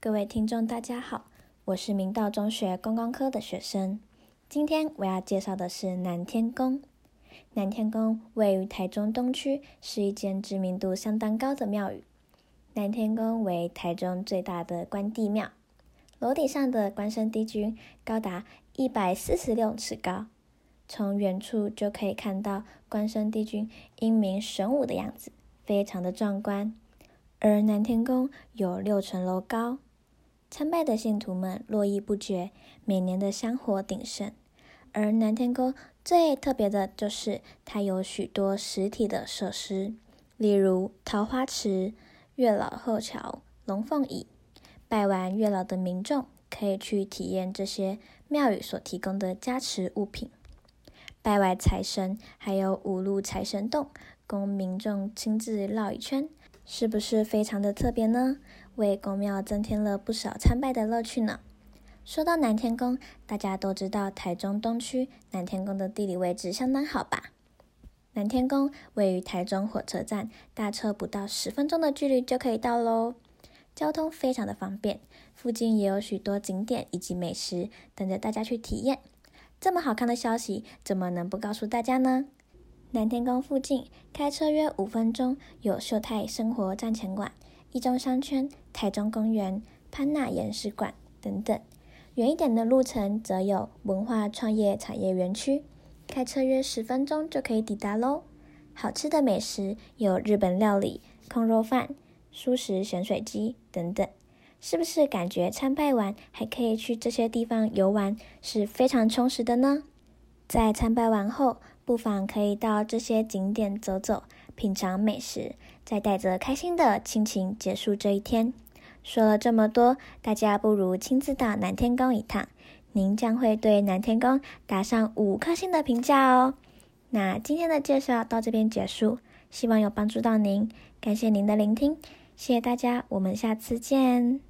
各位听众，大家好，我是明道中学观光科的学生。今天我要介绍的是南天宫。南天宫位于台中东区，是一间知名度相当高的庙宇。南天宫为台中最大的关帝庙，楼顶上的关圣帝君高达一百四十六尺高，从远处就可以看到关圣帝君英明神武的样子，非常的壮观。而南天宫有六层楼高。参拜的信徒们络绎不绝，每年的香火鼎盛。而南天宫最特别的就是它有许多实体的设施，例如桃花池、月老后桥、龙凤椅。拜完月老的民众可以去体验这些庙宇所提供的加持物品。拜完财神，还有五路财神洞，供民众亲自绕一圈。是不是非常的特别呢？为宫庙增添了不少参拜的乐趣呢。说到南天宫，大家都知道台中东区南天宫的地理位置相当好吧？南天宫位于台中火车站，搭车不到十分钟的距离就可以到喽，交通非常的方便。附近也有许多景点以及美食等着大家去体验。这么好看的消息，怎么能不告诉大家呢？南天宫附近开车约五分钟，有秀泰生活站前馆、一中商圈、台中公园、潘娜岩石馆等等；远一点的路程则有文化创业产业园区，开车约十分钟就可以抵达喽。好吃的美食有日本料理、控肉饭、素食咸水鸡等等，是不是感觉参拜完还可以去这些地方游玩，是非常充实的呢？在参拜完后，不妨可以到这些景点走走，品尝美食，再带着开心的心情结束这一天。说了这么多，大家不如亲自到南天宫一趟，您将会对南天宫打上五颗星的评价哦。那今天的介绍到这边结束，希望有帮助到您，感谢您的聆听，谢谢大家，我们下次见。